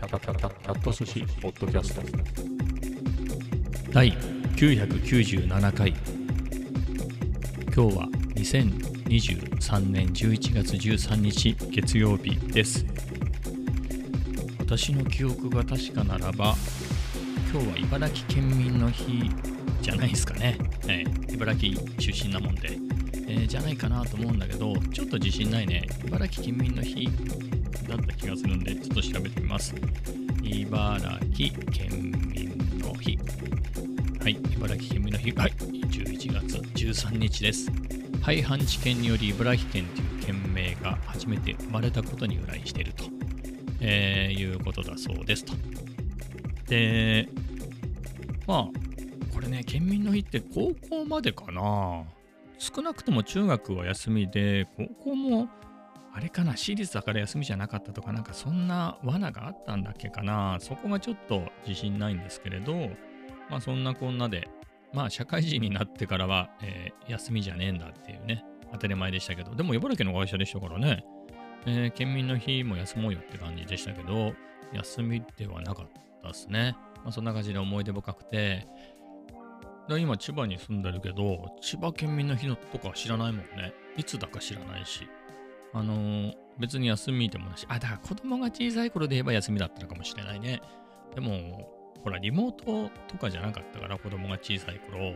キャタキャタキャット寿司ポッドキャスト第997回今日は2023年11月13日月曜日です私の記憶が確かならば今日は茨城県民の日じゃないですかね、えー茨城出身なもんで、えーじゃないかなと思うんだけどちょっと自信ないね茨城県民の日だった気がするんでちょっと調べてみます茨城県民の日はい、茨城県民の日、はい、11月13日です。廃藩置県により茨城県という県名が初めて生まれたことに由来していると、えーいうことだそうですと。で、まあ、これね、県民の日って高校までかな。少なくとも中学は休みで、高校もあれかな、私立だから休みじゃなかったとか、なんかそんな罠があったんだっけかな。そこがちょっと自信ないんですけれど、まあそんなこんなで、まあ社会人になってからは、えー休みじゃねえんだっていうね、当たり前でしたけど、でも茨城の会社でしたからね、えー県民の日も休もうよって感じでしたけど、休みではなかったですね。まあそんな感じで思い出深くて、今千葉に住んでるけど、千葉県民の日のとか知らないもんね。いつだか知らないし。あのー別に休みでもなし、あ、だから子供が小さい頃で言えば休みだったのかもしれないね。でも、ほら、リモートとかじゃなかったから、子供が小さい頃、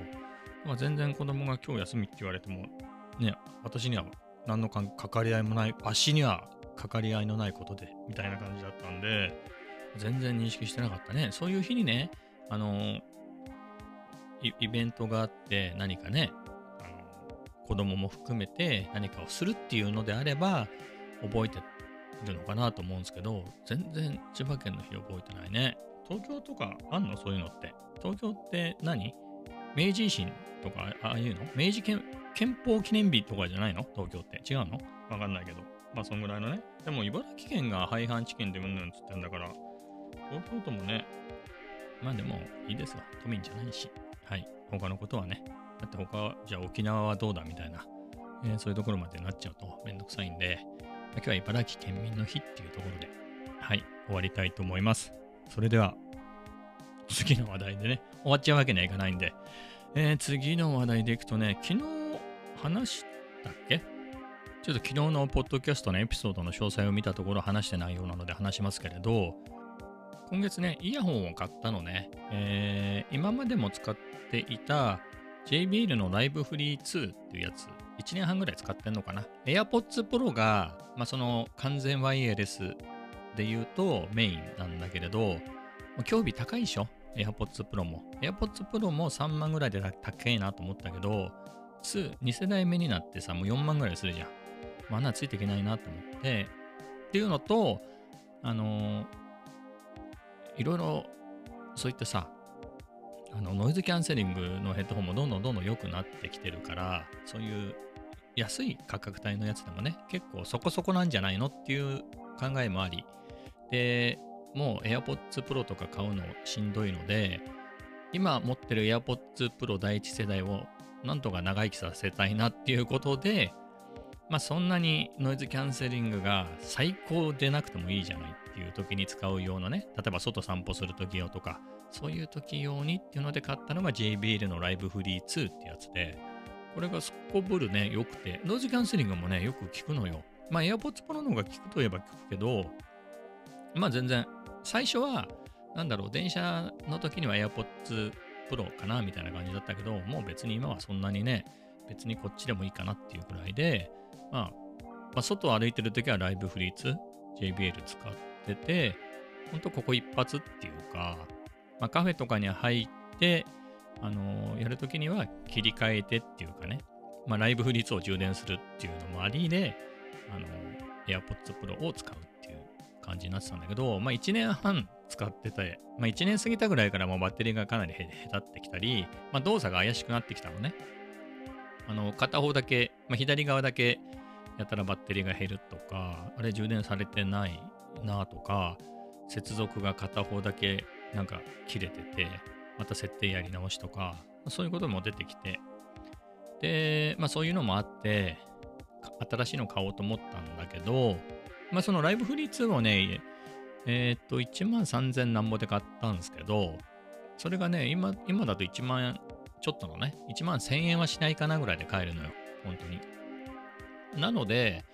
まあ、全然子供が今日休みって言われても、ね、私には何の関関わり合いもない、足には関わり合いのないことで、みたいな感じだったんで、全然認識してなかったね。そういう日にね、あのイイベントがあって、何かね、子供も含めて何かをするっていうのであれば、覚えてるのかなと思うんですけど、全然千葉県の日覚えてないね。東京とかあんのそういうのって？東京って何？明治維新とかああいうの？明治憲法記念日とかじゃないの？東京って？違うの？わかんないけど。まあそんぐらいのね。でも茨城県が廃藩置県でうんぬんつってんだから、東京都もね、まあでもいいですわ。都民じゃないし。はい。他のことはね。だって他、じゃあ沖縄はどうだみたいな、えーそういうところまでなっちゃうとめんどくさいんで、今日は茨城県民の日っていうところで、はい、終わりたいと思います。それでは、次の話題でね、終わっちゃうわけにはいかないんで、えー次の話題でいくとね、昨日話したっけ？ちょっと昨日のポッドキャストのエピソードの詳細を見たところ話してないようなので話しますけれど、今月ね、イヤホンを買ったのね、えー今までも使っていた JBL のライブフリー2っていうやつ、1年半ぐらい使ってんのかな。AirPods Pro が、まあ、その完全ワイヤレスで言うとメインなんだけれど、興味高いでしょ ?AirPods Pro も。AirPods Pro も3万ぐらいで高いなと思ったけど、2、2世代目になってさ、もう4万ぐらいするじゃん。まあ、穴ついていけないなと思って、っていうのと、あのーいろいろそういったさ、あのノイズキャンセリングのヘッドホンもどんどんどんどん良くなってきてるから、そういう安い価格帯のやつでもね、結構そこそこなんじゃないのっていう考えもあり、で、もう AirPods Pro とか買うのしんどいので、今持ってる AirPods Pro 第一世代をなんとか長生きさせたいなっていうことで、まあそんなにノイズキャンセリングが最高でなくてもいいじゃないっていう時に使う用のね、例えば外散歩する時用とか、そういう時用にっていうので買ったのが JBL のライブフリー2ってやつで、これがすっこぶるね、良くて、ノイズキャンセリングもね、よく聞くのよ。まあ AirPods Pro の方が聞くといえば聞くけど、まあ全然、最初は、なんだろう、電車の時には AirPods Pro かなみたいな感じだったけど、もう別に今はそんなにね、別にこっちでもいいかなっていうくらいで、まあ、まあ、外を歩いてる時はライブフリー2、JBL 使ってて、ほんとここ一発っていうか、まあ、カフェとかに入って、あのーやるときには切り替えてっていうかね、まあ、ライブフリー2を充電するっていうのもありで、あのー AirPods Pro を使うっていう感じになってたんだけど、まあ、1年半使ってて、まあ、1年過ぎたぐらいからもうバッテリーがかなりへへたってきたり、まあ、動作が怪しくなってきたのね。あの片方だけ、まあ、左側だけやたらバッテリーが減るとか、あれ充電されてないなとか、接続が片方だけなんか切れてて、また設定やり直しとか、そういうことも出てきて、で、まあそういうのもあって、新しいの買おうと思ったんだけど、まあそのライブフリー2をね、えーっと、1万3000何ぼで買ったんですけど、それがね、今、今だと1万ちょっとのね、1万1000円はしないかなぐらいで買えるのよ。本当に。なので、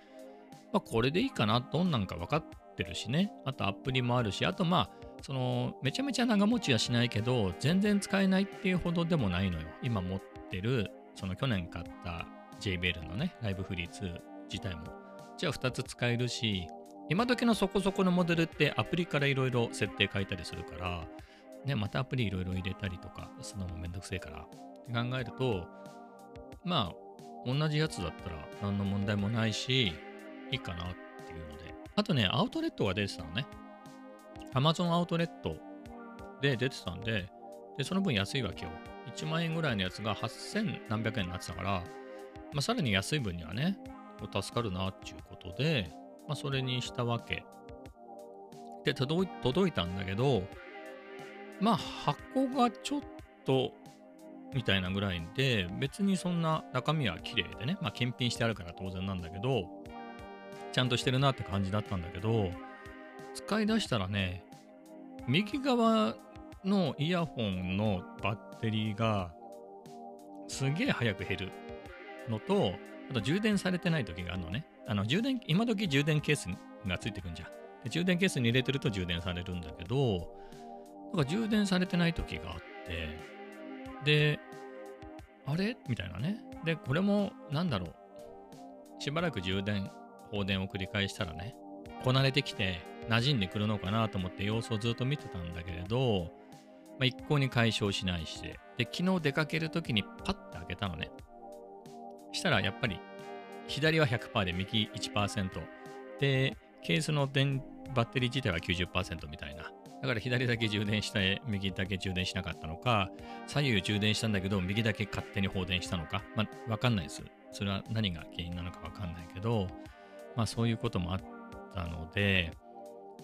まあ、これでいいかな、どんなんか分かってるしね。あとアプリもあるし、あとまあ、その、めちゃめちゃ長持ちはしないけど、全然使えないっていうほどでもないのよ。今持ってる、その去年買った JBL のね、ライブフリー2自体も。じゃあ2つ使えるし、今時のそこそこのモデルってアプリからいろいろ設定変えたりするから、ね、またアプリいろいろ入れたりとかするのもめんどくせえからって考えると、まあ、同じやつだったら何の問題もないし、いいかなっていうので。あとね、アウトレットが出てたのね。Amazon アウトレットで出てたんで、で、その分安いわけよ。1万円ぐらいのやつが8000何百円になってたから、まあ、さらに安い分にはね、助かるなっていうことで、まあ、それにしたわけ。で、届い届いたんだけど、まあ、箱がちょっと、みたいなぐらいで、別にそんな中身は綺麗でね、まあ、検品してあるから当然なんだけど、ちゃんとしてるなって感じだったんだけど、使い出したらね、右側のイヤホンのバッテリーがすげえ早く減るのと、あと充電されてない時があるのね。あの充電、今時充電ケースがついてくんじゃん。で充電ケースに入れてると充電されるんだけど、なんか充電されてない時があって、で、あれ？みたいなね。で、これも、なんだろう。しばらく充電、放電を繰り返したらね、こなれてきて、馴染んでくるのかなと思って様子をずっと見てたんだけれど、まあ、一向に解消しないしで、で、昨日出かけるときにパッて開けたのね。したらやっぱり、左は100%で右1%。で、ケースの電バッテリー自体は90%みたいな。だから左だけ充電して、右だけ充電しなかったのか、左右充電したんだけど、右だけ勝手に放電したのか、まあ、わかんないです。それは何が原因なのかわかんないけど、まあそういうこともあったので、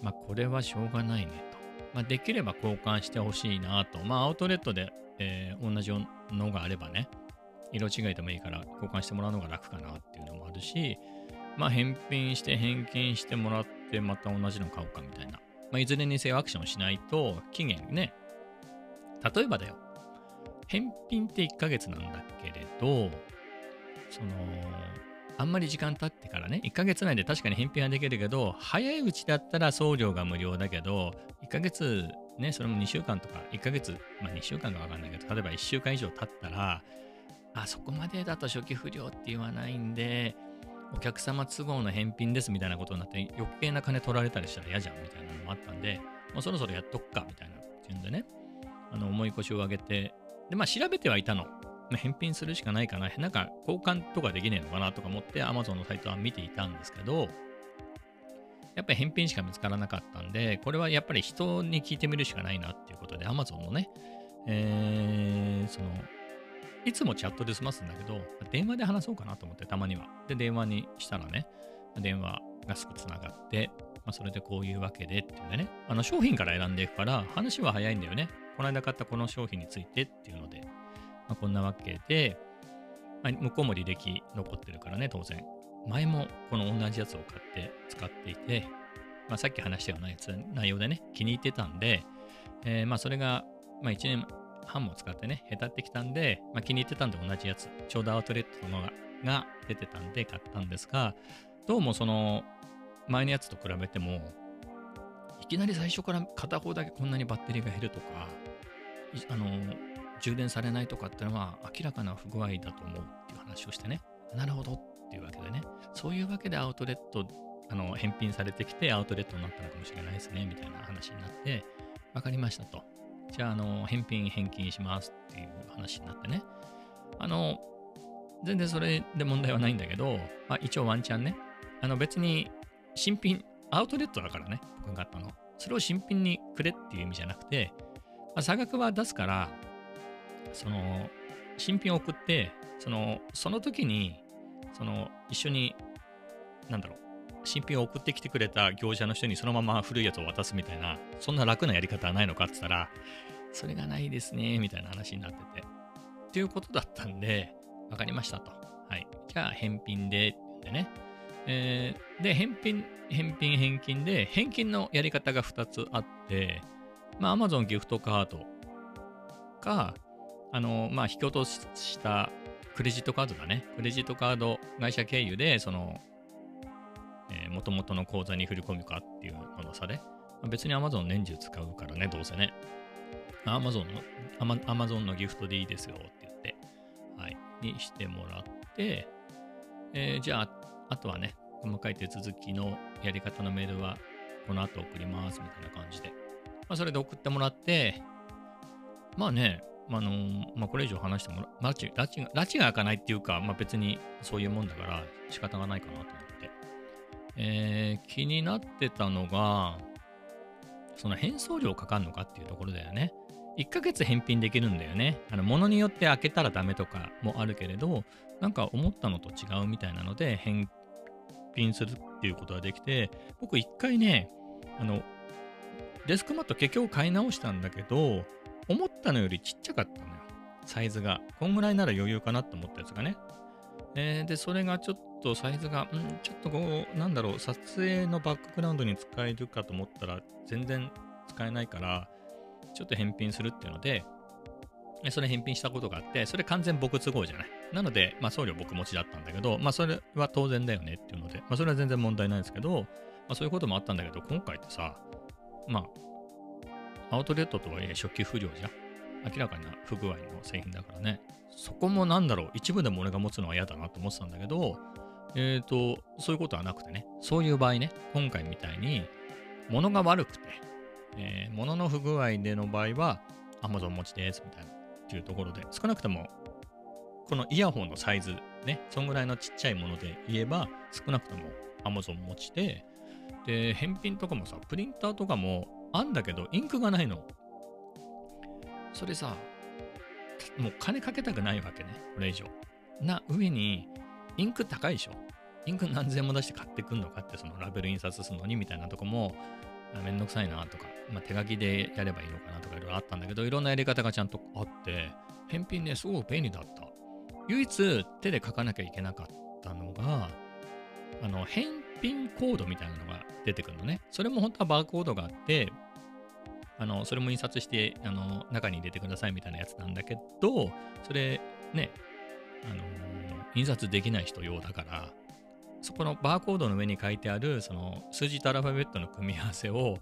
まあこれはしょうがないねと。まあできれば交換してほしいなと。まあアウトレットで、えー同じのがあればね、色違いでもいいから交換してもらうのが楽かなっていうのもあるし、まあ返品して返金してもらってまた同じの買おうかみたいな。まあいずれにせよアクションしないと期限ね、例えばだよ。返品って1ヶ月なんだけれど、その、あんまり時間経ってからね、1ヶ月内で確かに返品はできるけど、早いうちだったら送料が無料だけど、1ヶ月、ね、それも2週間とか、1ヶ月、まあ2週間かわかんないけど、例えば1週間以上経ったら、あそこまでだと初期不良って言わないんで、お客様都合の返品ですみたいなことになって、余計な金取られたりしたら嫌じゃんみたいなのもあったんで、もうそろそろやっとくかみたいな順でね、あの、重い腰を上げて、で、まあ調べてはいたの。返品するしかないかな。なんか交換とかできねえのかなとか思って Amazon のサイトは見ていたんですけど、やっぱり返品しか見つからなかったんで、これはやっぱり人に聞いてみるしかないなっていうことで、Amazon のね、えー、その、いつもチャットで済ますんだけど、電話で話そうかなと思って、たまには。で、電話にしたらね、電話がすぐつながって、まあ、それでこういうわけでっていうんでね、あの商品から選んでいくから、話は早いんだよね。この間買ったこの商品についてっていうので、まあ、こんなわけで、まあ、向こうも履歴残ってるからね、当然。前もこの同じやつを買って使っていて、まあ、さっき話したようなやつ内容でね、気に入ってたんで、えーまあそれが、まあ、1年半も使ってね、へたってきたんで、まあ、気に入ってたんで同じやつ、ちょうどアウトレットのがが出てたんで買ったんですが、どうもその前のやつと比べても、いきなり最初から片方だけこんなにバッテリーが減るとか、あの、充電されないとかってのは明らかな不具合だと思うっていう話をしてね、なるほどっていうわけでね、そういうわけでアウトレット、あの、返品されてきてアウトレットになったのかもしれないですね、みたいな話になって、わかりましたと。じゃあ、あの、返品返金しますっていう話になってね。あの、全然それで問題はないんだけど、まあ、一応ワンチャンね、あの別に新品、アウトレットだからね、僕が買ったの。それを新品にくれっていう意味じゃなくて、まあ、差額は出すから、その、新品を送って、その、その時に、その、一緒に、なんだろう、新品を送ってきてくれた業者の人にそのまま古いやつを渡すみたいな、そんな楽なやり方はないのかって言ったら、それがないですね、みたいな話になってて。っていうことだったんで、わかりましたと。はい。じゃあ、返品で、でね。えーで、返品、返品、返金で、返金のやり方が2つあって、まあ、Amazon ギフトカードか、あの、まあ、引き落としたクレジットカードだね。クレジットカード会社経由で、その、えー、元々の口座に振り込むかっていうのの差で、別に Amazon 年中使うからね、どうせね。Amazon の、アマ Amazon のギフトでいいですよって言って、はい、にしてもらって、えーじゃあ、あとはね、細かい手続きのやり方のメールは、この後送りますみたいな感じで。まあ、それで送ってもらって、まあね、ああのまあ、これ以上話してもら、拉致拉致が、拉致が開かないっていうか、まあ、別にそういうもんだから仕方がないかなと思って。えー気になってたのが、その返送料かかんのかっていうところだよね。1ヶ月返品できるんだよね。あの、物によって開けたらダメとかもあるけれど、なんか思ったのと違うみたいなので、返品するっていうことができて、僕一回ね、あの、デスクマット結局買い直したんだけど、思ったのよりちっちゃかったのよ。サイズが。こんぐらいなら余裕かなと思ったやつがね。えーで、それがちょっとサイズが、ん、ちょっとこう、なんだろう、撮影のバックグラウンドに使えるかと思ったら、全然使えないから、ちょっと返品するっていうので、それ返品したことがあって、それ完全僕都合じゃない。なので、まあ送料僕持ちだったんだけど、まあそれは当然だよねっていうので、まあそれは全然問題ないんですけど、まあそういうこともあったんだけど、今回ってさ、まあ、アウトレットとはいえ初期不良じゃん。明らかな不具合の製品だからね。そこもなんだろう、一部でも俺が持つのは嫌だなと思ってたんだけど、えっ、と、そういうことはなくてね、そういう場合ね、今回みたいに、物が悪くて、えー物の不具合での場合は、Amazon 持ちですみたいな、っていうところで、少なくとも、このイヤホンのサイズ、ね、そんぐらいのちっちゃいもので言えば、少なくとも Amazon 持ちで、で、返品とかもさ、プリンターとかもあんだけど、インクがないの。それさ、もう金かけたくないわけね、これ以上。な上に、インク高いでしょ。インク何千円も出して買ってくんのかって、そのラベル印刷するのにみたいなとこも、めんどくさいなとか、まあ、手書きでやればいいのかなとかいろいろあったんだけど、いろんなやり方がちゃんとあって、返品ね、すごく便利だった。唯一手で書かなきゃいけなかったのが、あの、返品コードみたいなのが出てくるのね。それも本当はバーコードがあって、あの、それも印刷して、あの、中に入れてくださいみたいなやつなんだけど、それ、ね、あの印刷できない人用だから、そこのバーコードの上に書いてある、その数字とアルファベットの組み合わせを、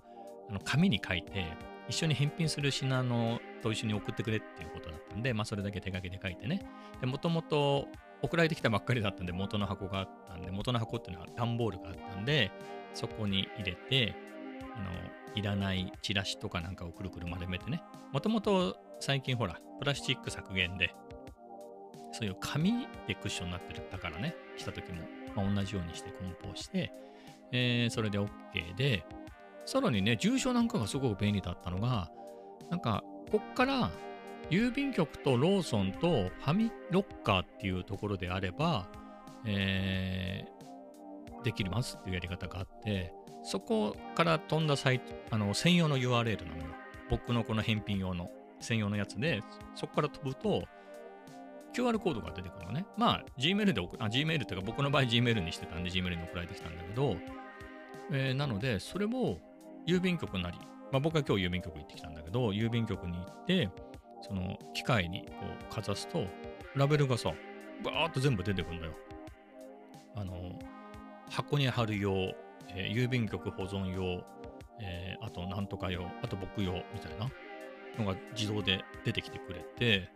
あの紙に書いて、一緒に返品する品のと一緒に送ってくれっていうことだったんで、まあそれだけ手書きで書いてね。で、もともと送られてきたばっかりだったんで、元の箱があったんで、元の箱っていうのは段ボールがあったんで、そこに入れて、あの、いらないチラシとかなんかをくるくる丸めてね。もともと最近ほら、プラスチック削減で、そういう紙でクッションになってるだからね、した時も、まあ、同じようにして梱包して、えーそれで OK で、さらにね、住所なんかがすごく便利だったのが、なんか、こっから郵便局とローソンとファミロッカーっていうところであれば、えーできますっていうやり方があって、そこから飛んだサイト、あの、専用の URL なのよ。僕のこの返品用の専用のやつで、そこから飛ぶと、QR コードが出てくるのね。まあ、Gmail で送あ、Gmail っていうか僕の場合 Gmail にしてたんで Gmail に送られてきたんだけど、えーなので、それを郵便局なり、まあ僕は今日郵便局行ってきたんだけど、郵便局に行って、その機械にこうかざすと、ラベルがさ、バーっと全部出てくるんだよ。あの、箱に貼る用、えー郵便局保存用、えーあとなんとか用、あと僕用みたいなのが自動で出てきてくれて、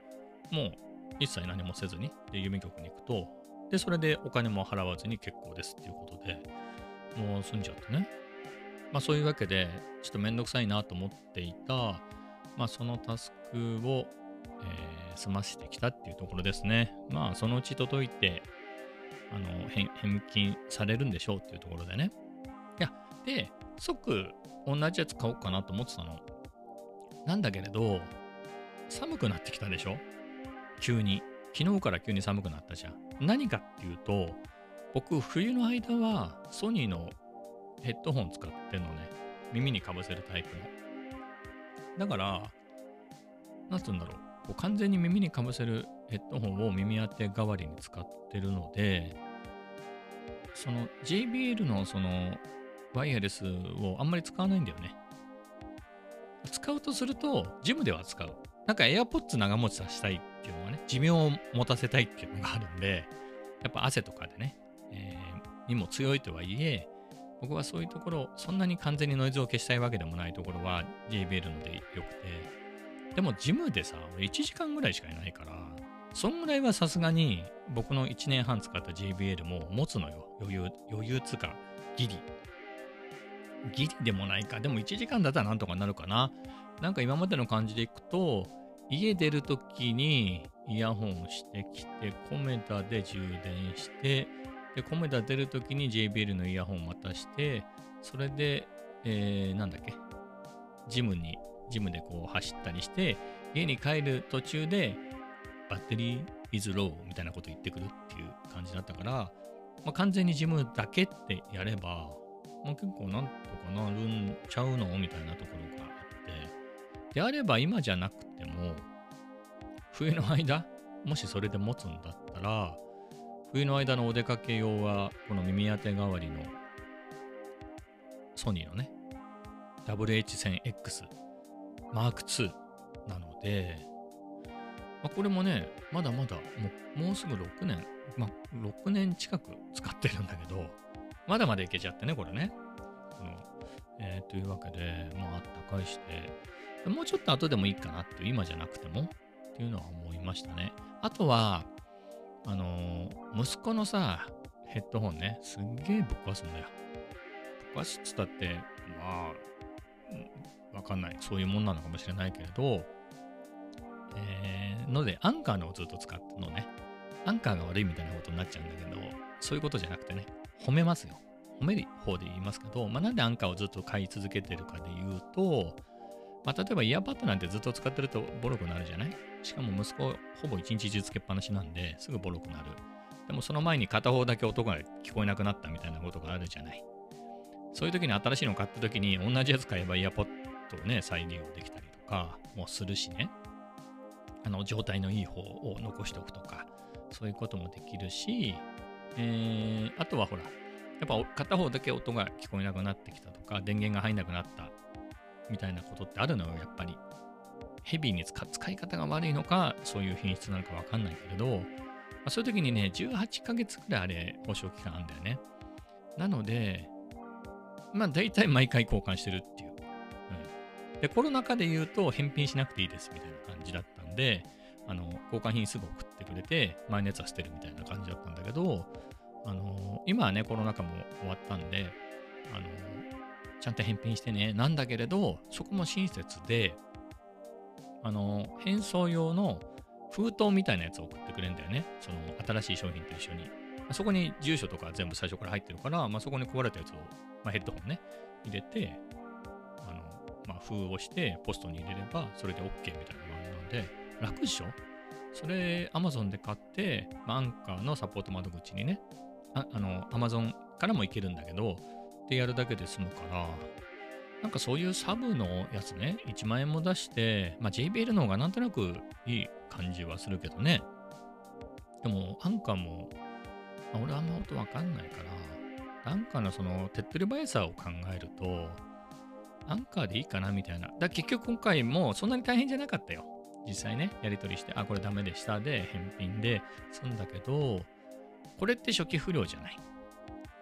もう一切何もせずに、で郵便局に行くと、で、それでお金も払わずに結構ですっていうことで、もう済んじゃってね。まあそういうわけで、ちょっとめんどくさいなと思っていた、まあそのタスクを、えー済ましてきたっていうところですね。まあそのうち届いて、あの、返返金されるんでしょうっていうところでね。いや、で、即同じやつ買おうかなと思ってたの。なんだけれど、寒くなってきたでしょ？急に。昨日から急に寒くなったじゃん。何かっていうと、僕、冬の間はソニーのヘッドホン使ってんのね。耳にかぶせるタイプの。だから、なんつうんだろう。こう完全に耳にかぶせるヘッドホンを耳当て代わりに使ってるので、その JBL のそのワイヤレスをあんまり使わないんだよね。使うとすると、ジムでは使う。なんか AirPods 長持ちさせたいっていうのがね、寿命を持たせたいっていうのがあるんで、やっぱ汗とかでね、えーにも強いとはいえ、僕はそういうところ、そんなに完全にノイズを消したいわけでもないところは JBL のでよくて、でもジムでさ、俺1時間ぐらいしかいないから、そんぐらいはさすがに僕の1年半使った JBL も持つのよ。余裕、余裕つか、ギリ。ギリでもないか。でも1時間だったらなんとかなるかな。なんか今までの感じでいくと、家出るときにイヤホンをしてきて、コメダで充電して、で、コメダ出るときに JBL のイヤホンを渡して、それで、えー、なんだっけ、ジムに、ジムでこう走ったりして、家に帰る途中で、バッテリー is low みたいなこと言ってくるっていう感じだったから、まあ、完全にジムだけってやれば、まあ、結構なんとかなるんちゃうの？みたいなところが、であれば今じゃなくても、冬の間、もしそれで持つんだったら、冬の間のお出かけ用は、この耳当て代わりのソニーのね、WH1000X Mark II なので、まあ、これもね、まだまだもうもうすぐ6年、まあ、6年近く使ってるんだけど、まだまだいけちゃってね、これね。このえーというわけで、まあ、あったかいして、もうちょっと後でもいいかなって、今じゃなくてもっていうのは思いましたね。あとは、あのー息子のさ、ヘッドホンね、すっげえぶっ壊すんだよ。ぶっ壊すっつったって、まあ、わかんない。そういうもんなのかもしれないけれど、えーので、アンカーのをずっと使ってのね。アンカーが悪いみたいなことになっちゃうんだけど、そういうことじゃなくてね、褒めますよ。褒める方で言いますけど、まあ、なんでアンカーをずっと買い続けてるかで言うと、まあ、例えばイヤーパッドなんてずっと使ってるとボロくなるじゃない？しかも息子ほぼ一日中つけっぱなしなんですぐボロくなる。でもその前に片方だけ音が聞こえなくなったみたいなことがあるじゃない？そういう時に新しいのを買った時に同じやつ買えばイヤーポッドをね再利用できたりとかもするしね。あの状態のいい方を残しておくとかそういうこともできるし、えーあとはほらやっぱ片方だけ音が聞こえなくなってきたとか電源が入んなくなったみたいなことってあるのよやっぱり。ヘビーに使い方が悪いのかそういう品質なのかわかんないけれど、まあ、そういう時にね18ヶ月くらいあれ保証期間あるんだよね。なのでまあ大体毎回交換してるっていう、うん、でコロナ禍で言うと返品しなくていいですみたいな感じだったんであの交換品すぐ送ってくれて前のやつは捨てるみたいな感じだったんだけどあの今はねコロナ禍も終わったんであのちゃんと返品してね。なんだけれどそこも親切であの返送用の封筒みたいなやつを送ってくれるんだよね。その新しい商品と一緒に。そこに住所とか全部最初から入ってるから、まあ、そこに壊れたやつを、まあ、ヘッドホンね入れてあの、まあ、封をしてポストに入れればそれで OK みたいな感じなんで楽でしょ？それ Amazon で買って、まあ、アンカーのサポート窓口にねああの Amazon からも行けるんだけどでやるだけで済むからなんかそういうサブのやつね1万円も出して、まあ、JBL の方がなんとなくいい感じはするけどね。でもアンカーも、まあ俺あんま音わかんないからアンカーのその手っ取り早さを考えるとアンカーでいいかなみたいな。だ結局今回もそんなに大変じゃなかったよ。実際ねやり取りしてあこれダメでしたで返品で済んだけどこれって初期不良じゃない。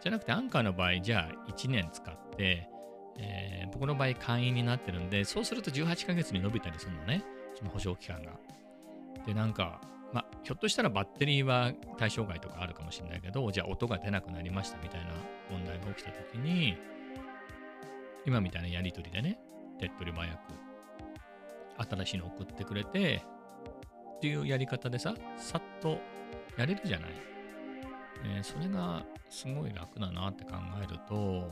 じゃなくてアンカーの場合じゃあ1年使って、えー僕の場合会員になってるんでそうすると18ヶ月に伸びたりするのね。その保証期間が。でなんかまあひょっとしたらバッテリーは対象外とかあるかもしれないけどじゃあ音が出なくなりましたみたいな問題が起きた時に今みたいなやり取りでね手っ取り早く新しいの送ってくれてっていうやり方でささっとやれるじゃない、えーそれがすごい楽だなって考えると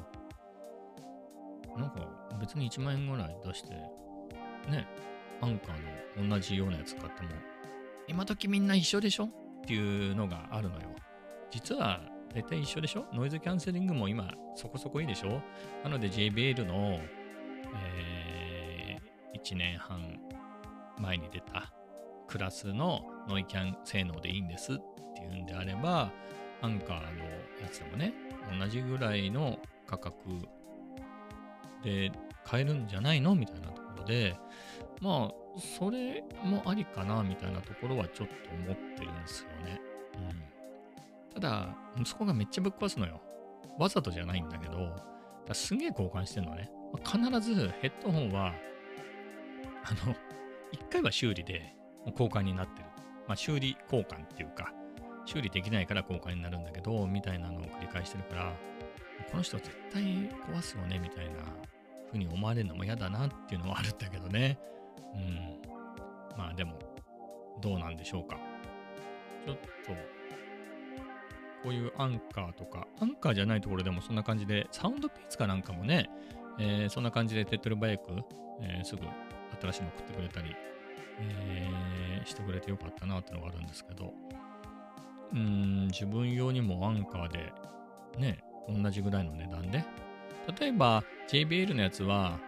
なんか別に1万円ぐらい出してねアンカーの同じようなやつ買っても今時みんな一緒でしょっていうのがあるのよ。実は大体一緒でしょ？ノイズキャンセリングも今そこそこいいでしょ？なので JBL の、え1年半前に出たクラスのノイキャン性能でいいんですっていうんであればアンカーのやつでもね、同じぐらいの価格で買えるんじゃないのみたいなところで、まあ、それもありかな、みたいなところはちょっと思ってるんですよね。うん。ただ、息子がめっちゃぶっ壊すのよ。わざとじゃないんだけど、すげえ交換してるのね。まあ、必ずヘッドホンは、あの、一回は修理で交換になってる。まあ、修理交換っていうか、修理できないから交換になるんだけど、みたいなのを繰り返してるから、この人絶対壊すよね、みたいな風に思われるのも嫌だなっていうのはあるんだけどね。うん。まあでも、どうなんでしょうか。ちょっと、こういうアンカーとか、アンカーじゃないところでもそんな感じで、サウンドピーツかなんかもね、えー、そんな感じで手っ取り早く、えー、すぐ新しいの送ってくれたり、えー、してくれてよかったなってのがあるんですけど、うん、自分用にもアンカーで、ね、同じぐらいの値段で、例えば JBL のやつは、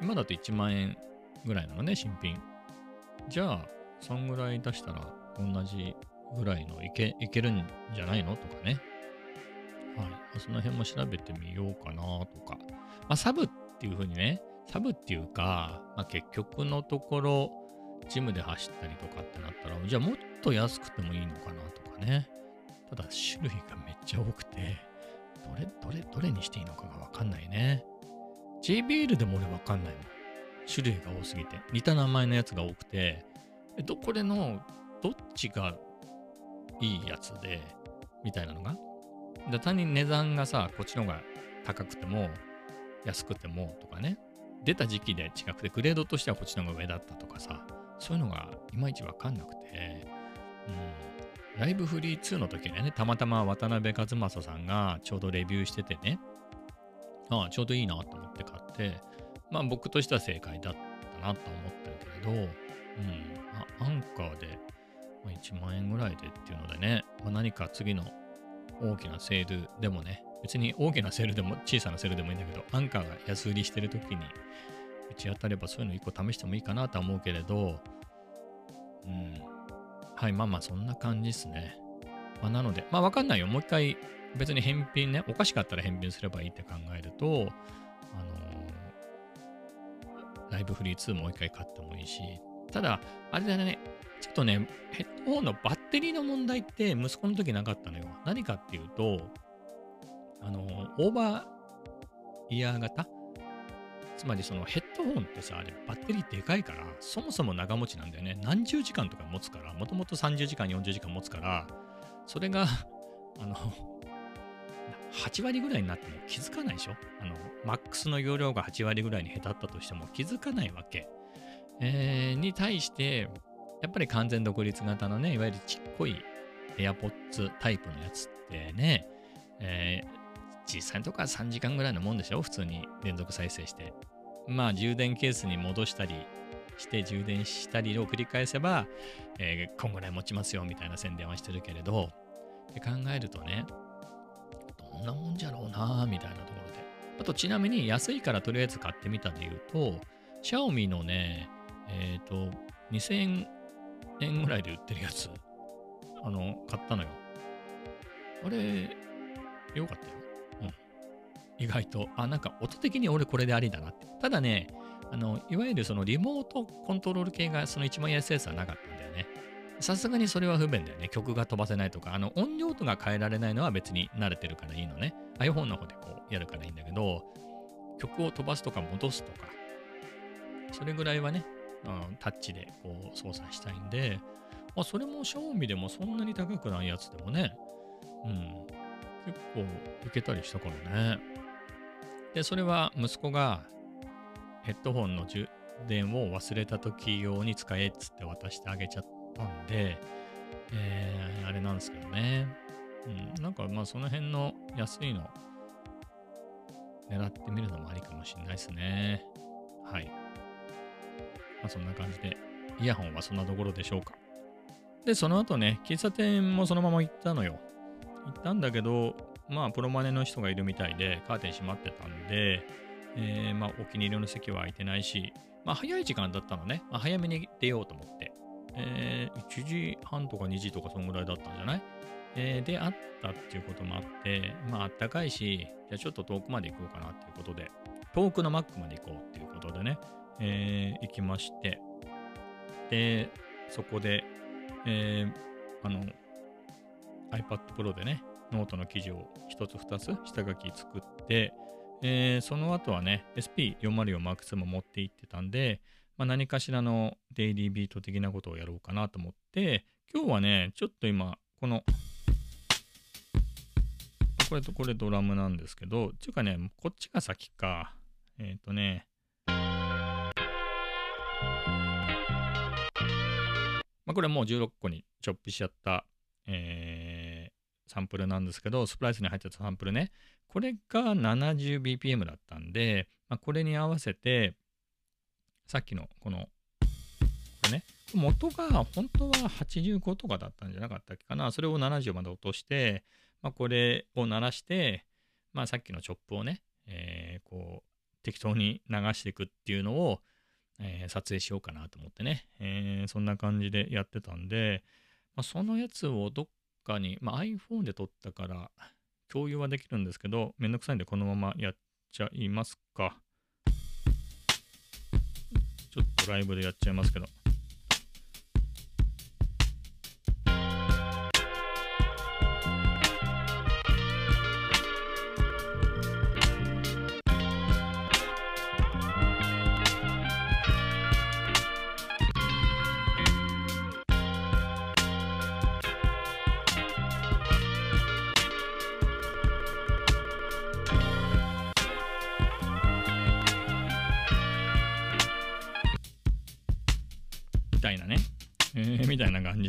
今だと1万円ぐらいなのね、新品。じゃあ、そんぐらい出したら同じぐらいのいけいけるんじゃないの？とかね。はい。その辺も調べてみようかなとか。まあ、サブっていう風にね、サブっていうか、まあ、結局のところ、ジムで走ったりとかってなったら、じゃあもっと安くてもいいのかなとかね。ただ種類がめっちゃ多くて、どれ、どれ、どれにしていいのかがわかんないね。JBL でも俺わかんないもん。種類が多すぎて。似た名前のやつが多くて、ど、これの、どっちがいいやつで、みたいなのが。で、単に値段がさ、こっちの方が高くても、安くてもとかね。出た時期で違くて、グレードとしてはこっちの方が上だったとかさ、そういうのがいまいちわかんなくて、うん。ライブフリー2の時ね、たまたま渡辺和正さんがちょうどレビューしててね、ああ、ちょうどいいなと思って買って、まあ僕としては正解だったなと思ってるけれど、うん、あアンカーで1万円ぐらいでっていうのでね、まあ、何か次の大きなセールでもね、別に大きなセールでも小さなセールでもいいんだけど、アンカーが安売りしてる時に打ち当たればそういうの1個試してもいいかなとは思うけれど、うん。はい、まあまあそんな感じですね。まあなので、まあわかんないよ。もう一回別に返品ね、おかしかったら返品すればいいって考えると、あのー、ライブフリー2もう一回買ってもいいし、ただ、あれだね、ちょっとね、ヘッドホンのバッテリーの問題って息子の時なかったのよ。何かっていうと、あのー、オーバーイヤー型つまりそのヘッドホンってさ、あれバッテリーでかいから、そもそも長持ちなんだよね。何十時間とか持つから、もともと30時間、40時間持つから、それが あの、8割ぐらいになっても気づかないでしょ？あの、マックスの容量が8割ぐらいに下手ったとしても気づかないわけ。えー、に対して、やっぱり完全独立型のね、いわゆるちっこい AirPods タイプのやつってね、えー、実際のとこは3時間ぐらいのもんでしょ？普通に連続再生して。まあ、充電ケースに戻したりして充電したりを繰り返せば、えー、こんぐらい持ちますよみたいな宣伝はしてるけれど、って考えるとね、どんなもんじゃろうなみたいなところで。あとちなみに安いからとりあえず買ってみたで言うと、シャオミのね、えっ、ー、と、2000円ぐらいで売ってるやつ、あの、買ったのよ。あれ、よかったよ。意外と、あ、なんか音的に俺これでありだなって。ただね、あの、いわゆるそのリモートコントロール系がその一番安いやつはなかったんだよね。さすがにそれは不便だよね。曲が飛ばせないとか、あの音量とか変えられないのは別に慣れてるからいいのね。iPhone の方でこうやるからいいんだけど、曲を飛ばすとか戻すとか、それぐらいはね、うん、タッチでこう操作したいんで、まあ、それも賞味でもそんなに高くないやつでもね、うん、結構いけたりしたからね。で、それは息子がヘッドホンの充電を忘れた時用に使えっつって渡してあげちゃったんで、えー、あれなんですけどね。うん、なんかまあその辺の安いの狙ってみるのもありかもしれないですね。はい。まあそんな感じで、イヤホンはそんなところでしょうか。で、その後ね、喫茶店もそのまま行ったのよ。行ったんだけど、まあ、プロマネの人がいるみたいで、カーテン閉まってたんで、えー、まあ、お気に入りの席は空いてないし、まあ、早い時間だったのね。まあ、早めに出ようと思って。えー、1時半とか2時とかそんぐらいだったんじゃない？えーであったっていうこともあって、まああったかいし、じゃあちょっと遠くまで行こうかなっていうことで、遠くの Mac まで行こうっていうことでね、えー行きまして、で、そこで、えーあの、iPad Pro でね、ノートの記事を一つ二つ下書き作って、えーその後はね、SP404M2 も持って行ってたんで、まあ、何かしらのデイリービート的なことをやろうかなと思って、今日はね、ちょっと今、この、これとこれドラムなんですけど、っていうかね、こっちが先か。えっ、とね、まあ、これはもう16個にチョップしちゃった、えーサンプルなんですけど、スプライスに入ってたサンプルね、これが 70bpm だったんで、まあ、これに合わせて、さっきのこの、これね、元が本当は85とかだったんじゃなかったっけかな、それを70まで落として、まあ、これを鳴らして、まあ、さっきのチョップをね、えーこう、適当に流していくっていうのを、えー撮影しようかなと思ってね、えーそんな感じでやってたんで、まあ、そのやつをどっかに、まあ、iPhone で撮ったから共有はできるんですけど、めんどくさいんでこのままやっちゃいますか。ちょっとライブでやっちゃいますけど。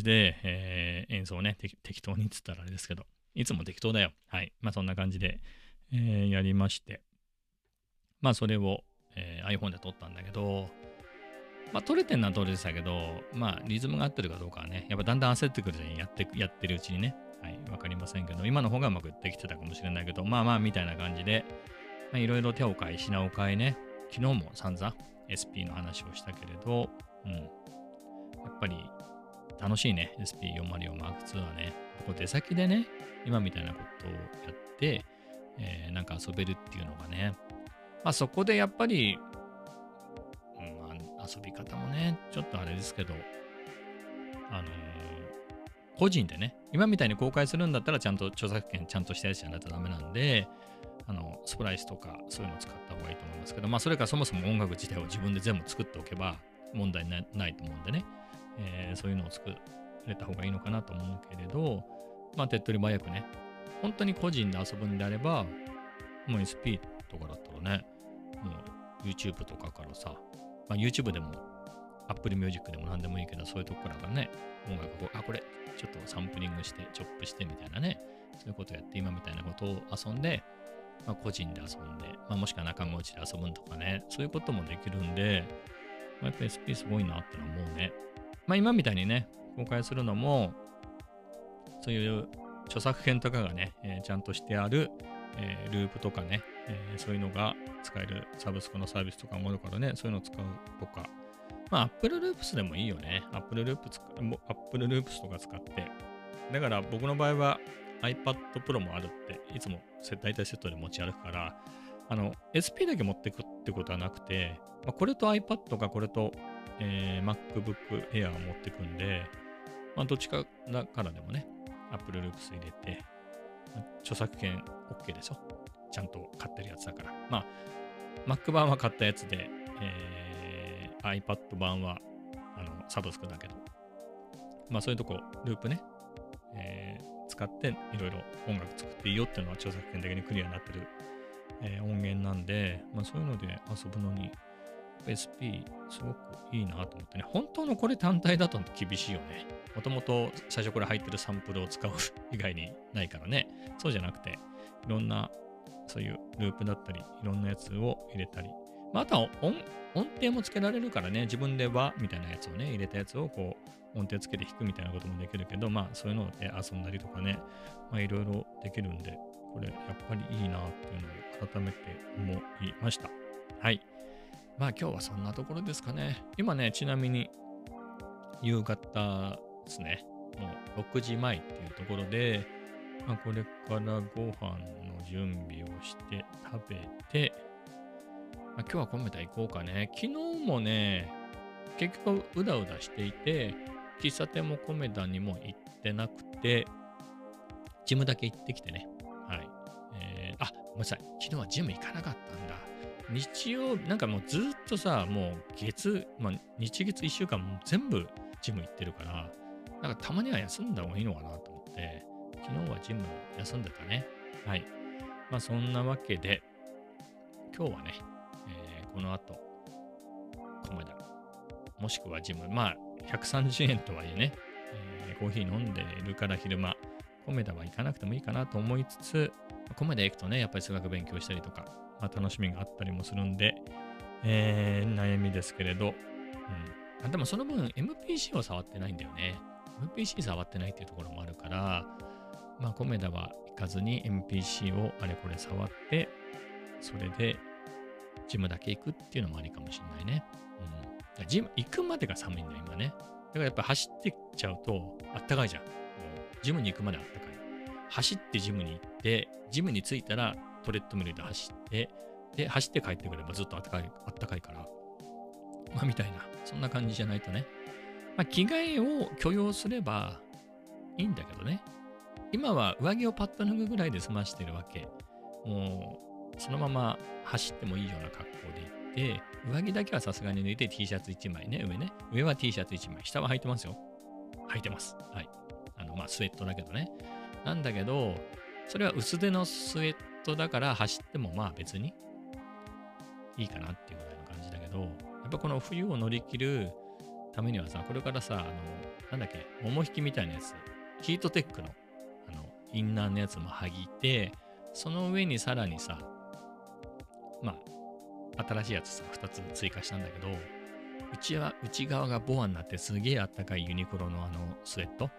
じで、えー演奏ね、適当にっつったらあれですけど、いつも適当だよ。はい。まあそんな感じで、えーやりまして、まあそれを、えー iPhone で撮ったんだけど、まあ撮れてんのは撮れてたけど、まあリズムが合ってるかどうかはね、やっぱだんだん焦ってくるじゃん、やってやってるうちにね。はい。わかりませんけど、今の方がうまくできてたかもしれないけど、まあまあみたいな感じで、まあいろいろ手を変え、品を変えね、昨日も散々 SP の話をしたけれど、うん。やっぱり楽しいね、SP404M2 はね。ここ出先でね、今みたいなことをやって、えーなんか遊べるっていうのがね。まあそこでやっぱり、うんまあ、遊び方もね、ちょっとあれですけど、あのー個人でね、今みたいに公開するんだったらちゃんと著作権ちゃんとしたやつじゃないとダメなんで、あの、スプライスとかそういうのを使った方がいいと思いますけど、まあそれかそもそも音楽自体を自分で全部作っておけば問題ないと思うんでね、えーそういうのを作れた方がいいのかなと思うけれど、まあ手っ取り早くね、本当に個人で遊ぶんであれば、もう SP とかだったらね、もう YouTube とかからさ、まあ、YouTube でも Apple Music でも何でもいいけど、そういうとこからがね、音楽を、あ、これ、ちょっとサンプリングして、チョップしてみたいなね、そういうことやって、今みたいなことを遊んで、まあ、個人で遊んで、まあ、もしくは仲間内で遊ぶとかね、そういうこともできるんで、まあ、やっぱ SP すごいなってのは思うね。まあ、今みたいにね、公開するのも、そういう著作権とかがね、えーちゃんとしてある、えーループとかね、えーそういうのが使えるサブスクのサービスとかもあるからね、そういうのを使うとか。まあ、Apple Loops でもいいよね。Apple Loops Apple Loops とか使って。だから僕の場合は iPad Pro もあるって、いつも大体セットで持ち歩くから、あの、SP だけ持ってくってことはなくて、まあ、これと iPad かこれと、えー MacBook Air を持ってくんで、まあ、どっちかだからでもね、Apple Loops 入れて、ま著作権 OK でしょ？ちゃんと買ってるやつだから。まあ、Mac 版は買ったやつで、えー iPad 版はあのサブスクだけど、まあそういうとこ、ループね、えー使っていろいろ音楽作っていいよっていうのは著作権的にクリアになってる、えー音源なんで、まあそういうので遊ぶのに SP すごくいいなと思ってね、本当のこれ単体だと厳しいよね。もともと最初これ入ってるサンプルを使う以外にないからね、そうじゃなくて、いろんなそういうループだったり、いろんなやつを入れたり、まあ、あとは音音程もつけられるからね、自分で和みたいなやつをね、入れたやつをこう音程つけて弾くみたいなこともできるけど、まあそういうので遊んだりとかね、まあいろいろできるんで、これやっぱりいいなっていうのを改めて思いました。はい。まあ今日はそんなところですかね。今ね、ちなみに夕方ですね。もう6時前っていうところで、まあ、これからご飯の準備をして食べて、まあ、今日はコメダ行こうかね。昨日もね、結局うだうだしていて、喫茶店もコメダにも行ってなくて、ジムだけ行ってきてね。はい。えー、あ、ごめんなさい。昨日はジム行かなかったんだ。日曜、なんかもうずっとさ、もう月、まあ、日月1週間も全部ジム行ってるから、なんかたまには休んだ方がいいのかなと思って、昨日はジム休んでたね。はい。まあそんなわけで、今日はね、えーこの後、コメダ、もしくはジム、まあ130円とはいえね、えーコーヒー飲んでるから昼間、コメダは行かなくてもいいかなと思いつつ、コメダ行くとね、やっぱり数学勉強したりとか、まあ、楽しみがあったりもするんで、えー悩みですけれど、うん。でもその分 MPC を触ってないんだよね。MPC 触ってないっていうところもあるから、まあ、コメダは行かずに MPC をあれこれ触って、それでジムだけ行くっていうのもありかもしれないね。うん、ジム行くまでが寒いんだよ、今ね。だからやっぱ走ってっちゃうとあったかいじゃん。ジムに行くまであったかい。走ってジムに行って、ジムに着いたらトレッドミルで走って、で、走って帰ってくればずっとあったかいあったかいから、まあ、みたいな、そんな感じじゃないとね。まあ、着替えを許容すればいいんだけどね。今は上着をパッと脱ぐぐらいで済ましてるわけ。もう、そのまま走ってもいいような格好で行って、上着だけはさすがに脱いで T シャツ1枚ね、上ね。上は T シャツ1枚、下は履いてますよ。履いてます。はい。あの、まあ、スウェットだけどね。なんだけど、それは薄手のスウェットだから走ってもまあ別にいいかなっていうぐらいの感じだけど、やっぱこの冬を乗り切るためにはさ、これからさ、あの、なんだっけ、桃引きみたいなやつ、ヒートテックの、あの、インナーのやつも剥ぎて、その上にさらにさ、まあ、新しいやつさ、2つ追加したんだけど、内は内側がボアになってすげえあったかいユニクロのあのスウェット？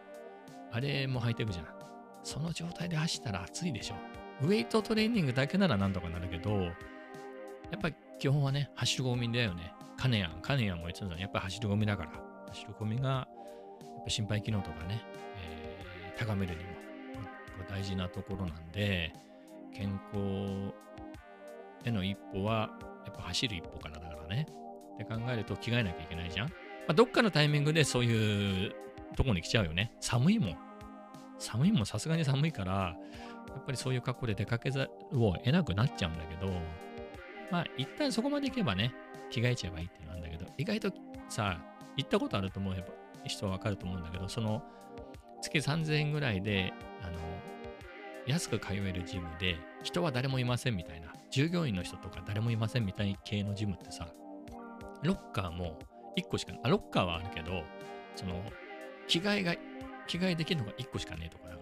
あれも履いてくじゃん。その状態で走ったら暑いでしょ。ウェイトトレーニングだけならなんとかなるけど、やっぱ基本はね、走る込みだよね。カネヤン、カネヤンも言ってたのやっぱ走る込みだから。走る込みが、やっぱ心肺機能とかね、えー高めるにも大事なところなんで、健康への一歩は、やっぱ走る一歩からだからね。って考えると着替えなきゃいけないじゃん。まあ、どっかのタイミングでそういうとこに来ちゃうよね。寒いもん。寒いもんさすがに寒いから、やっぱりそういう格好で出かけざるを得なくなっちゃうんだけど、まあ一旦そこまで行けばね、着替えちゃえばいいっていうのなんだけど、意外とさ、行ったことあると思えば人はわかると思うんだけど、その月3000円ぐらいで、あの、安く通えるジムで、人は誰もいませんみたいな、従業員の人とか誰もいませんみたいな系のジムってさ、ロッカーも1個しか。あ、ロッカーはあるけど、その、着替えが、着替えできるのが1個しかねえとこだから、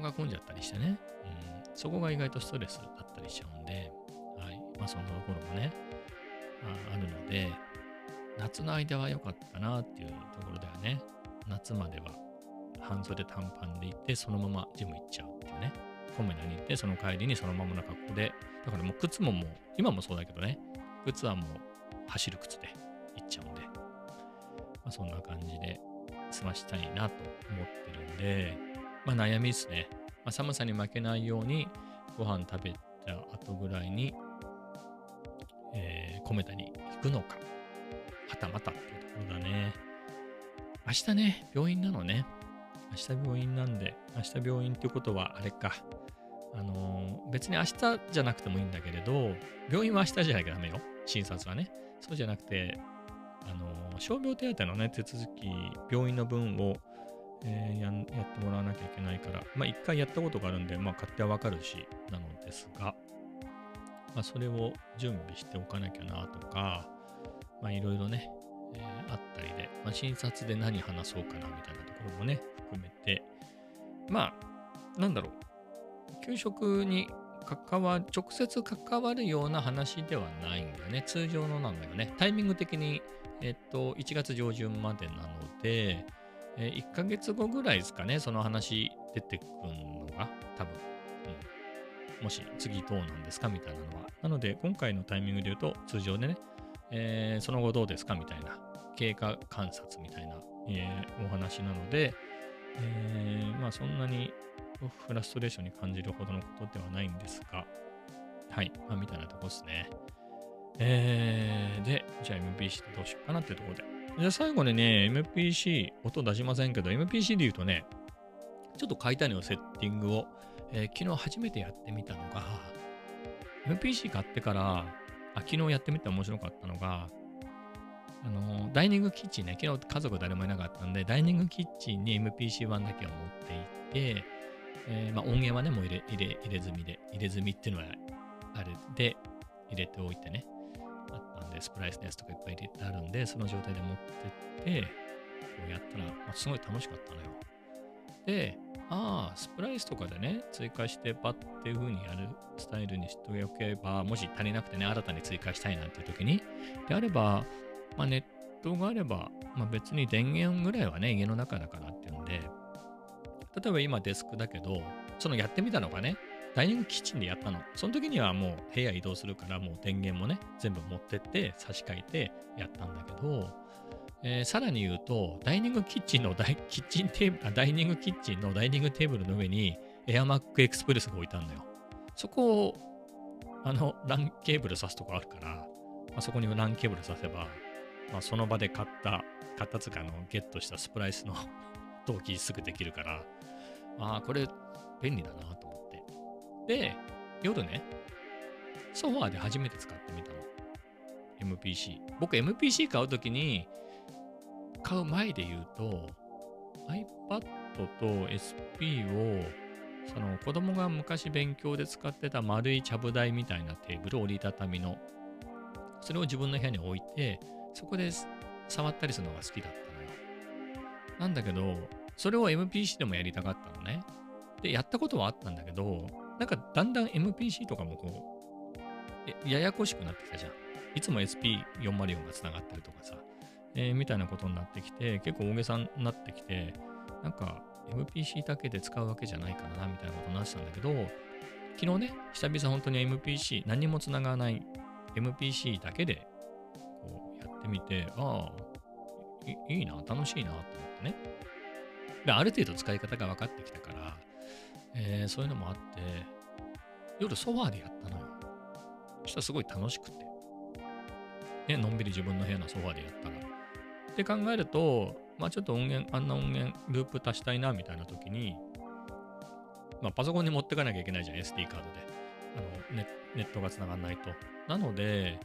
が混んじゃったりしてね、うん、そこが意外とストレスだったりしちゃうんで、はい。まあそんなところもね、ああるので、夏の間は良かったなっていうところだよね。夏までは半袖短パンで行って、そのままジム行っちゃうっていうね。コメダに行って、その帰りにそのままの格好で、だからもう靴ももう、今もそうだけどね、靴はもう走る靴で行っちゃうんで、まあ、そんな感じで済ましたいなと思ってるんで、まあ悩みですね。まあ、寒さに負けないようにご飯食べた後ぐらいに、えー、コメダに行くのか、はたまたっていうところだね。明日ね、病院なのね。明日病院なんで、明日病院ってことはあれか。あのー別に明日じゃなくてもいいんだけれど、病院は明日じゃなきゃダメよ。診察はね。そうじゃなくて、あのー傷病手当のね、手続き、病院の分を、えーややってもらわなきゃいけないから、まあ一回やったことがあるんで、まあ勝手はわかるし、なのですが、まあそれを準備しておかなきゃなとか、まあいろいろね、えーあったりで、まあ診察で何話そうかなみたいなところもね、含めて、まあ、なんだろう、給食に関わ直接関わるような話ではないんだよね。通常のなんだよね。タイミング的に、えっと、1月上旬までなので、え1ヶ月後ぐらいですかね、その話出てくるのが、多分。うん、もし次どうなんですかみたいなのは。なので、今回のタイミングで言うと、通常でね、えーその後どうですかみたいな、経過観察みたいなえーお話なので、えーまあそんなにフラストレーションに感じるほどのことではないんですが、はい、まあみたいなとこですね。えー、で、じゃあ MPC どうしようかなっていうところで。じゃ最後にね、MPC、音出しませんけど、MPC で言うとね、ちょっと書いたいのよ、セッティングを。えー昨日初めてやってみたのが、MPC 買ってから、あ昨日やってみて面白かったのが、あのダイニングキッチンね、昨日家族誰もいなかったんで、ダイニングキッチンに MPC 版だけを持っていって、えーまあ、音源はね、もう入れ入れ入れ済みで、入れ済みっていうのはあれで入れておいてね、あったんで、スプライスのやつとかいっぱい入れてあるんで、その状態で持ってって、こうやったら、まあ、すごい楽しかったのよ。で、ああ、スプライスとかでね、追加してパッっていう風にやるスタイルにしておけば、もし足りなくてね、新たに追加したいなっていう時に、であれば、まあ、ネットがあれば、まあ、別に電源ぐらいはね、家の中だからっていうので、例えば今デスクだけど、そのやってみたのがね、ダイニングキッチンでやったの。その時にはもう部屋移動するから、もう電源もね、全部持ってって差し替えてやったんだけど、えーさらに言うと、ダイニングキッチンのダイキッチンテーブ、ダイニングキッチンのダイニングテーブルの上に AirMac エクスプレスが置いてあるのよ。そこを、あの、LAN ケーブル挿すとこあるから、まあ、そこに LAN ケーブル挿せば、まあ、その場で買った、買ったつか、の、ゲットしたスプライスの 登記すぐできるから、ああ、これ便利だなと。で、夜ね、ソファーで初めて使ってみたの。MPC。僕 MPC 買うときに、買う前で言うと、iPad と SP を、その子供が昔勉強で使ってた丸いちゃぶ台みたいなテーブル、折りたたみの、それを自分の部屋に置いて、そこで触ったりするのが好きだったのよ。なんだけど、それを MPC でもやりたかったのね。で、やったことはあったんだけど、なんかだんだん MPC とかもこう、ややこしくなってきたじゃん。いつも SP404 がつながってるとかさ、えーみたいなことになってきて、結構大げさになってきて、なんか MPC だけで使うわけじゃないかな、みたいなことになってたんだけど、昨日ね、久々本当に MPC、何もつながらない MPC だけでこうやってみて、ああ、いいいな、楽しいなと思ってね。で、ある程度使い方が分かってきたから、えーそういうのもあって、夜ソファーでやったのよ。そしたらすごい楽しくて。ね、のんびり自分の部屋のソファーでやったら。って考えると、まあちょっと音源、あんな音源、ループ足したいなみたいな時に、まあパソコンに持ってかなきゃいけないじゃん、SD カードで。あのネネットが繋がんないと。なので、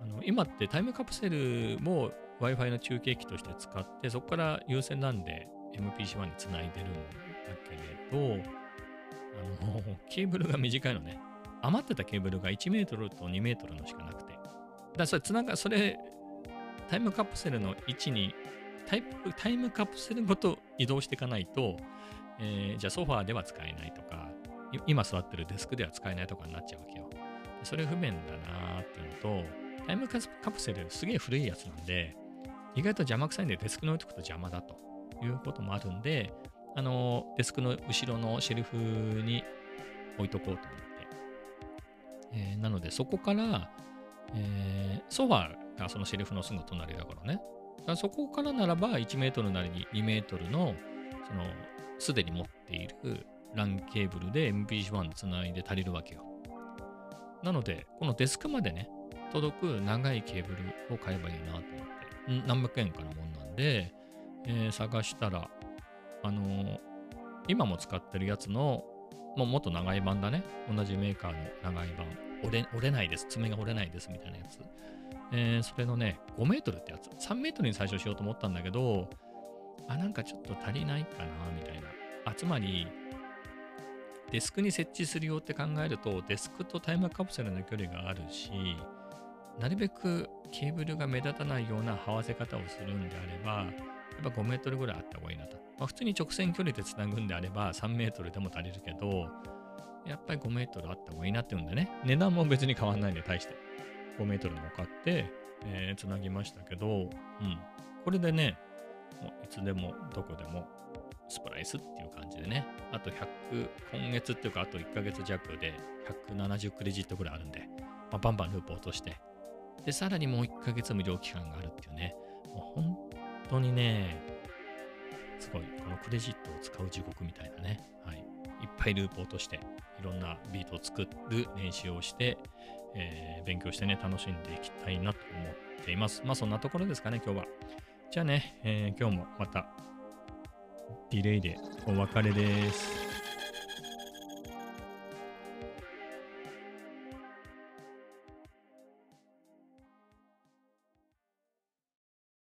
あの今ってタイムカプセルも Wi-Fi の中継機として使って、そこから有線なんで MPC-1 につないでるんけれど、あの、ケーブルが短いのね。余ってたケーブルが1メートルと2メートルのしかなくて。だからそれ、つなが、それ、タイムカプセルの位置にタイプ、タイムカプセルごと移動していかないと、えーじゃあソファーでは使えないとか、今座ってるデスクでは使えないとかになっちゃうわけよ。それ不便だなーっていうのと、タイムカカプセルすげえ古いやつなんで、意外と邪魔くさいんでデスクに置いとくと邪魔だということもあるんで、あのデスクの後ろのシェルフに置いとこうと思って。えーなので、そこから、えーソファーがそのシェルフのすぐ隣だからね。らそこからならば1メートルなりに2メートルの、その、すでに持っている LAN ケーブルで MP1 でつないで足りるわけよ。なので、このデスクまでね、届く長いケーブルを買えばいいなと思って、何百円かのもんなんで、えー探したら、あの今も使ってるやつの、もうもっと長い版だね。同じメーカーの長い版。折れ折れないです。爪が折れないですみたいなやつ。えーそれのね、5メートルってやつ。3メートルに最初しようと思ったんだけど、あ、なんかちょっと足りないかな、みたいな。あ、つまり、デスクに設置するよって考えると、デスクとタイムカプセルの距離があるし、なるべくケーブルが目立たないような這わせ方をするんであれば、やっぱ5メートルぐらいあった方がいいなと。まあ、普通に直線距離でつなぐんであれば3メートルでも足りるけど、やっぱり5メートルあった方がいいなっていうんでね、値段も別に変わんないんで、対して。5メートルのを買って、えーつなぎましたけど、うん。これでね、もういつでもどこでもスプライスっていう感じでね、あと100、今月っていうかあと1ヶ月弱で170クレジットぐらいあるんで、まあ、バンバンループ落として、で、さらにもう1ヶ月無料期間があるっていうね、もう本当にね、すごい、このクレジットを使う地獄みたいなね、はい。いっぱいループを落として、いろんなビートを作る練習をして、えー勉強してね、楽しんでいきたいなと思っています。まあそんなところですかね、今日は。じゃあね、えー今日もまた、ディレイでお別れです。